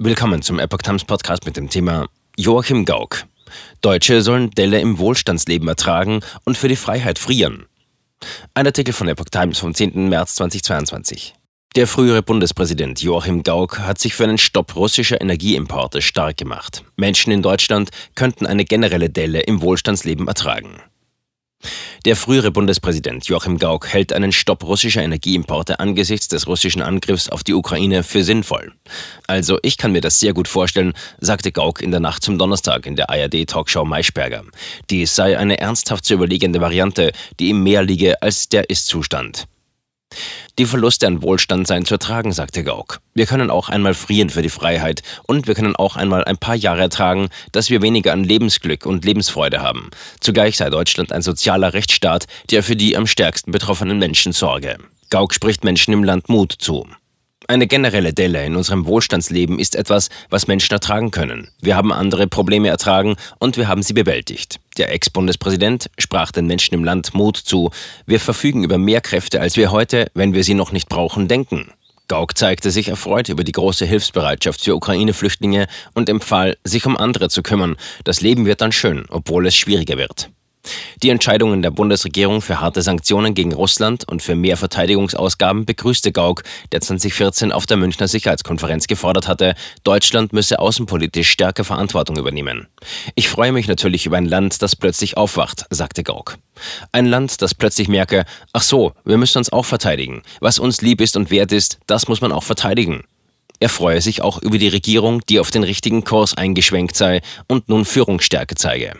Willkommen zum Epoch Times Podcast mit dem Thema Joachim Gauck. Deutsche sollen Delle im Wohlstandsleben ertragen und für die Freiheit frieren. Ein Artikel von Epoch Times vom 10. März 2022. Der frühere Bundespräsident Joachim Gauck hat sich für einen Stopp russischer Energieimporte stark gemacht. Menschen in Deutschland könnten eine generelle Delle im Wohlstandsleben ertragen. Der frühere Bundespräsident Joachim Gauck hält einen Stopp russischer Energieimporte angesichts des russischen Angriffs auf die Ukraine für sinnvoll. Also ich kann mir das sehr gut vorstellen, sagte Gauck in der Nacht zum Donnerstag in der ARD-Talkshow Maischberger. Dies sei eine ernsthaft zu überlegende Variante, die ihm mehr liege als der Ist-Zustand. Die Verluste an Wohlstand seien zu ertragen, sagte Gauck. Wir können auch einmal frieren für die Freiheit und wir können auch einmal ein paar Jahre ertragen, dass wir weniger an Lebensglück und Lebensfreude haben. Zugleich sei Deutschland ein sozialer Rechtsstaat, der für die am stärksten betroffenen Menschen sorge. Gauck spricht Menschen im Land Mut zu. Eine generelle Delle in unserem Wohlstandsleben ist etwas, was Menschen ertragen können. Wir haben andere Probleme ertragen und wir haben sie bewältigt. Der Ex-Bundespräsident sprach den Menschen im Land Mut zu. Wir verfügen über mehr Kräfte, als wir heute, wenn wir sie noch nicht brauchen, denken. Gauck zeigte sich erfreut über die große Hilfsbereitschaft für Ukraine-Flüchtlinge und empfahl, sich um andere zu kümmern. Das Leben wird dann schön, obwohl es schwieriger wird. Die Entscheidungen der Bundesregierung für harte Sanktionen gegen Russland und für mehr Verteidigungsausgaben begrüßte Gauck, der 2014 auf der Münchner Sicherheitskonferenz gefordert hatte, Deutschland müsse außenpolitisch stärker Verantwortung übernehmen. Ich freue mich natürlich über ein Land, das plötzlich aufwacht, sagte Gauck. Ein Land, das plötzlich merke, ach so, wir müssen uns auch verteidigen. Was uns lieb ist und wert ist, das muss man auch verteidigen. Er freue sich auch über die Regierung, die auf den richtigen Kurs eingeschwenkt sei und nun Führungsstärke zeige.